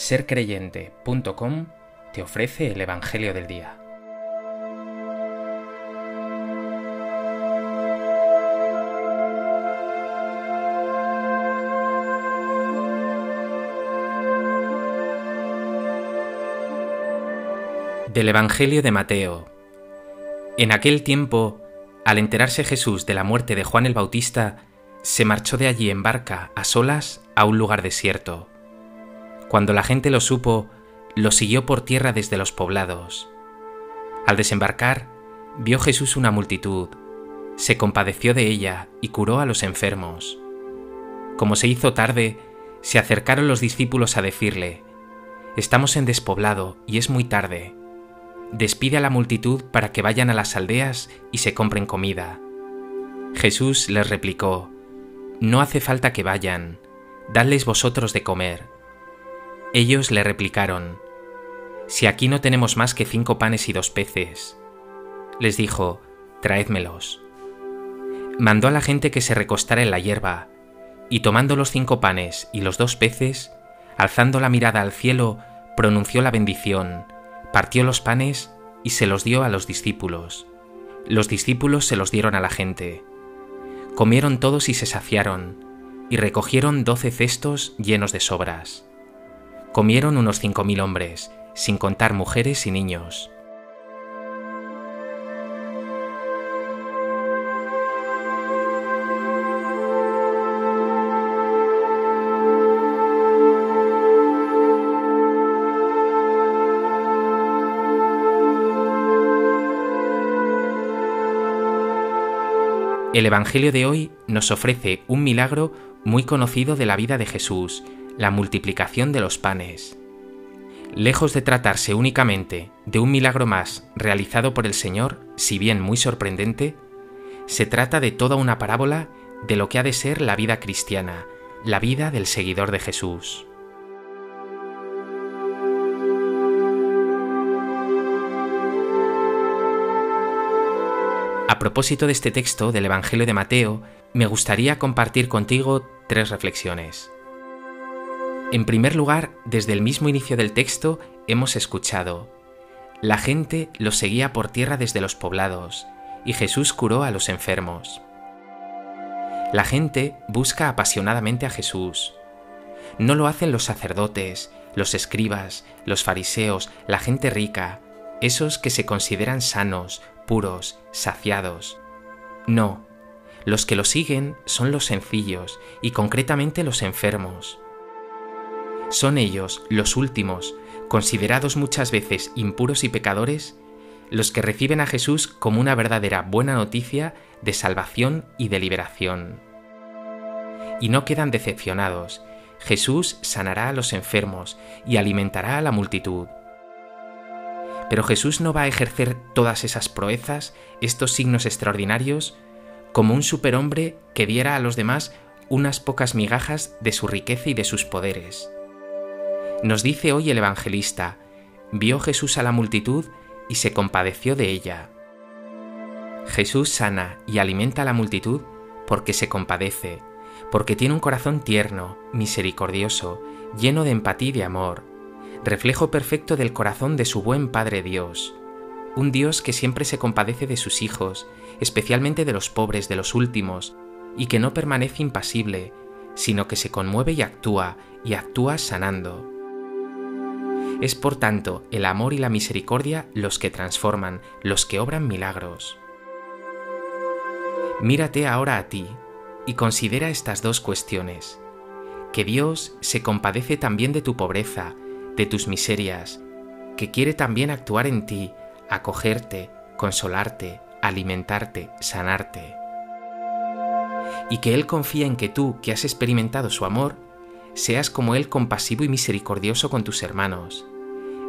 sercreyente.com te ofrece el Evangelio del Día. Del Evangelio de Mateo. En aquel tiempo, al enterarse Jesús de la muerte de Juan el Bautista, se marchó de allí en barca, a solas, a un lugar desierto cuando la gente lo supo, lo siguió por tierra desde los poblados. Al desembarcar, vio Jesús una multitud, se compadeció de ella y curó a los enfermos. Como se hizo tarde, se acercaron los discípulos a decirle, Estamos en despoblado y es muy tarde. Despide a la multitud para que vayan a las aldeas y se compren comida. Jesús les replicó, No hace falta que vayan, dadles vosotros de comer. Ellos le replicaron, Si aquí no tenemos más que cinco panes y dos peces. Les dijo, Traédmelos. Mandó a la gente que se recostara en la hierba, y tomando los cinco panes y los dos peces, alzando la mirada al cielo, pronunció la bendición, partió los panes y se los dio a los discípulos. Los discípulos se los dieron a la gente. Comieron todos y se saciaron, y recogieron doce cestos llenos de sobras. Comieron unos cinco mil hombres, sin contar mujeres y niños. El Evangelio de hoy nos ofrece un milagro muy conocido de la vida de Jesús, la multiplicación de los panes. Lejos de tratarse únicamente de un milagro más realizado por el Señor, si bien muy sorprendente, se trata de toda una parábola de lo que ha de ser la vida cristiana, la vida del seguidor de Jesús. A propósito de este texto del Evangelio de Mateo, me gustaría compartir contigo tres reflexiones. En primer lugar, desde el mismo inicio del texto hemos escuchado, la gente los seguía por tierra desde los poblados, y Jesús curó a los enfermos. La gente busca apasionadamente a Jesús. No lo hacen los sacerdotes, los escribas, los fariseos, la gente rica, esos que se consideran sanos, puros, saciados. No, los que lo siguen son los sencillos y concretamente los enfermos. Son ellos, los últimos, considerados muchas veces impuros y pecadores, los que reciben a Jesús como una verdadera buena noticia de salvación y de liberación. Y no quedan decepcionados, Jesús sanará a los enfermos y alimentará a la multitud. Pero Jesús no va a ejercer todas esas proezas, estos signos extraordinarios, como un superhombre que diera a los demás unas pocas migajas de su riqueza y de sus poderes. Nos dice hoy el evangelista, vio Jesús a la multitud y se compadeció de ella. Jesús sana y alimenta a la multitud porque se compadece, porque tiene un corazón tierno, misericordioso, lleno de empatía y de amor, reflejo perfecto del corazón de su buen Padre Dios, un Dios que siempre se compadece de sus hijos, especialmente de los pobres, de los últimos, y que no permanece impasible, sino que se conmueve y actúa, y actúa sanando. Es por tanto el amor y la misericordia los que transforman, los que obran milagros. Mírate ahora a ti y considera estas dos cuestiones. Que Dios se compadece también de tu pobreza, de tus miserias, que quiere también actuar en ti, acogerte, consolarte, alimentarte, sanarte. Y que Él confía en que tú, que has experimentado su amor, seas como Él compasivo y misericordioso con tus hermanos,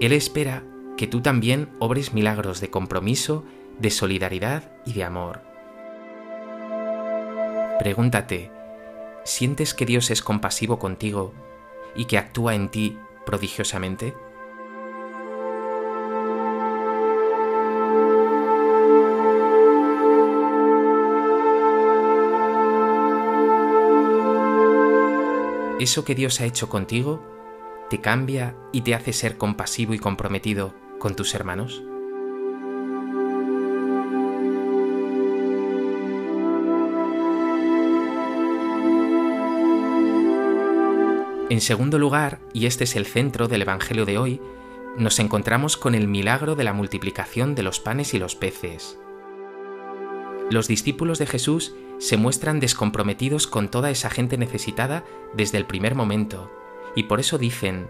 él espera que tú también obres milagros de compromiso, de solidaridad y de amor. Pregúntate, ¿sientes que Dios es compasivo contigo y que actúa en ti prodigiosamente? ¿Eso que Dios ha hecho contigo te cambia y te hace ser compasivo y comprometido con tus hermanos? En segundo lugar, y este es el centro del Evangelio de hoy, nos encontramos con el milagro de la multiplicación de los panes y los peces. Los discípulos de Jesús se muestran descomprometidos con toda esa gente necesitada desde el primer momento, y por eso dicen,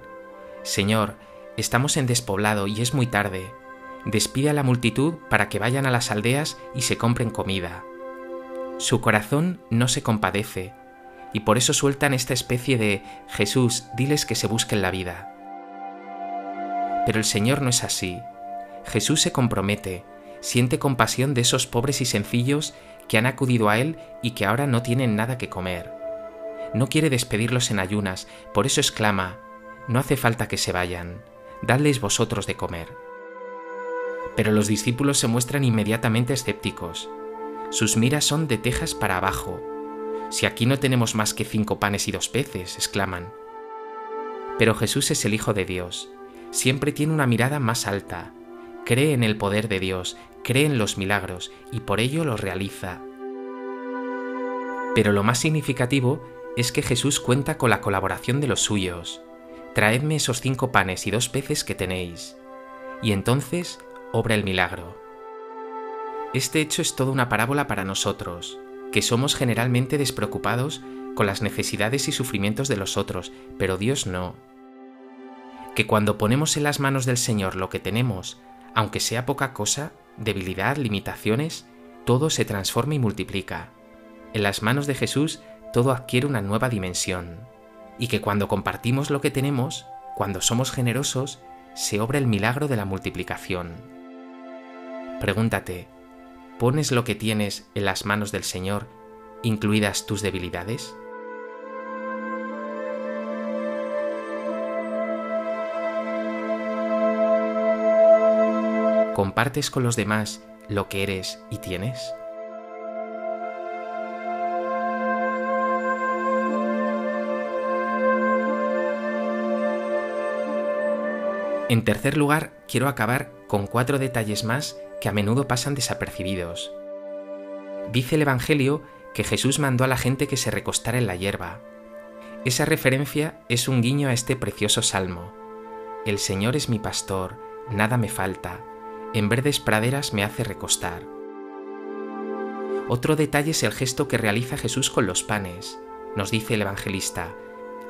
Señor, estamos en despoblado y es muy tarde, despide a la multitud para que vayan a las aldeas y se compren comida. Su corazón no se compadece, y por eso sueltan esta especie de Jesús, diles que se busquen la vida. Pero el Señor no es así. Jesús se compromete, siente compasión de esos pobres y sencillos que han acudido a Él y que ahora no tienen nada que comer. No quiere despedirlos en ayunas, por eso exclama, no hace falta que se vayan, dadles vosotros de comer. Pero los discípulos se muestran inmediatamente escépticos. Sus miras son de tejas para abajo, si aquí no tenemos más que cinco panes y dos peces, exclaman. Pero Jesús es el Hijo de Dios, siempre tiene una mirada más alta, cree en el poder de Dios, cree en los milagros y por ello los realiza. Pero lo más significativo es que Jesús cuenta con la colaboración de los suyos. Traedme esos cinco panes y dos peces que tenéis. Y entonces obra el milagro. Este hecho es toda una parábola para nosotros que somos generalmente despreocupados con las necesidades y sufrimientos de los otros, pero Dios no. Que cuando ponemos en las manos del Señor lo que tenemos, aunque sea poca cosa, debilidad, limitaciones, todo se transforma y multiplica. En las manos de Jesús todo adquiere una nueva dimensión. Y que cuando compartimos lo que tenemos, cuando somos generosos, se obra el milagro de la multiplicación. Pregúntate, ¿Pones lo que tienes en las manos del Señor, incluidas tus debilidades? ¿Compartes con los demás lo que eres y tienes? En tercer lugar, quiero acabar con cuatro detalles más que a menudo pasan desapercibidos. Dice el Evangelio que Jesús mandó a la gente que se recostara en la hierba. Esa referencia es un guiño a este precioso salmo. El Señor es mi pastor, nada me falta, en verdes praderas me hace recostar. Otro detalle es el gesto que realiza Jesús con los panes. Nos dice el evangelista,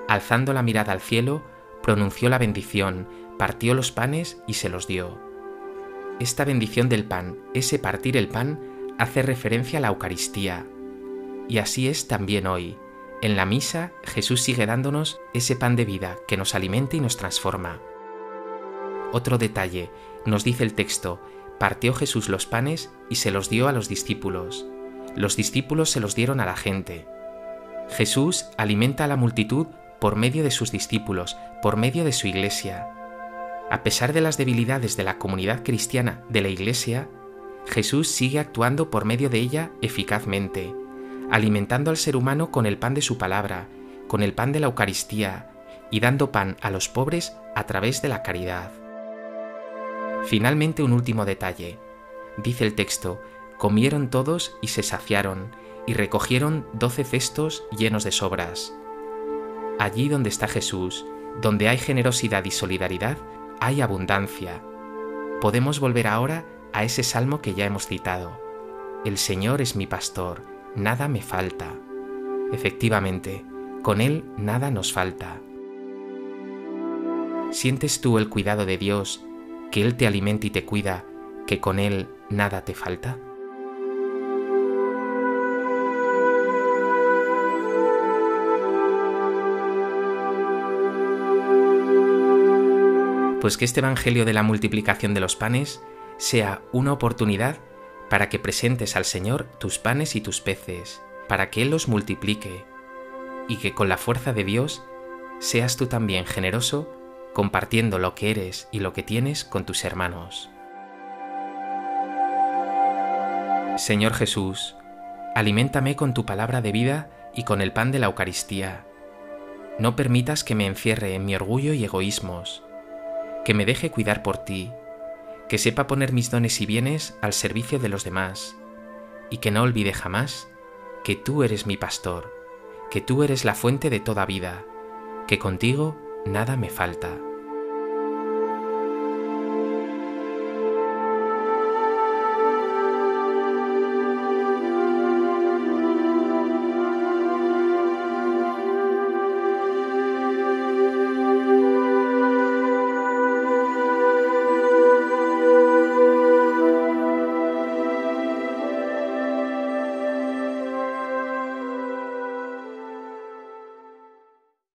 alzando la mirada al cielo, pronunció la bendición, partió los panes y se los dio. Esta bendición del pan, ese partir el pan, hace referencia a la Eucaristía. Y así es también hoy. En la misa Jesús sigue dándonos ese pan de vida que nos alimenta y nos transforma. Otro detalle, nos dice el texto, partió Jesús los panes y se los dio a los discípulos. Los discípulos se los dieron a la gente. Jesús alimenta a la multitud por medio de sus discípulos, por medio de su iglesia. A pesar de las debilidades de la comunidad cristiana de la Iglesia, Jesús sigue actuando por medio de ella eficazmente, alimentando al ser humano con el pan de su palabra, con el pan de la Eucaristía, y dando pan a los pobres a través de la caridad. Finalmente un último detalle. Dice el texto, comieron todos y se saciaron, y recogieron doce cestos llenos de sobras. Allí donde está Jesús, donde hay generosidad y solidaridad, hay abundancia. Podemos volver ahora a ese salmo que ya hemos citado. El Señor es mi pastor, nada me falta. Efectivamente, con Él nada nos falta. ¿Sientes tú el cuidado de Dios, que Él te alimenta y te cuida, que con Él nada te falta? Pues que este Evangelio de la multiplicación de los panes sea una oportunidad para que presentes al Señor tus panes y tus peces, para que Él los multiplique, y que con la fuerza de Dios seas tú también generoso compartiendo lo que eres y lo que tienes con tus hermanos. Señor Jesús, aliméntame con tu palabra de vida y con el pan de la Eucaristía. No permitas que me encierre en mi orgullo y egoísmos, que me deje cuidar por ti, que sepa poner mis dones y bienes al servicio de los demás, y que no olvide jamás que tú eres mi pastor, que tú eres la fuente de toda vida, que contigo nada me falta.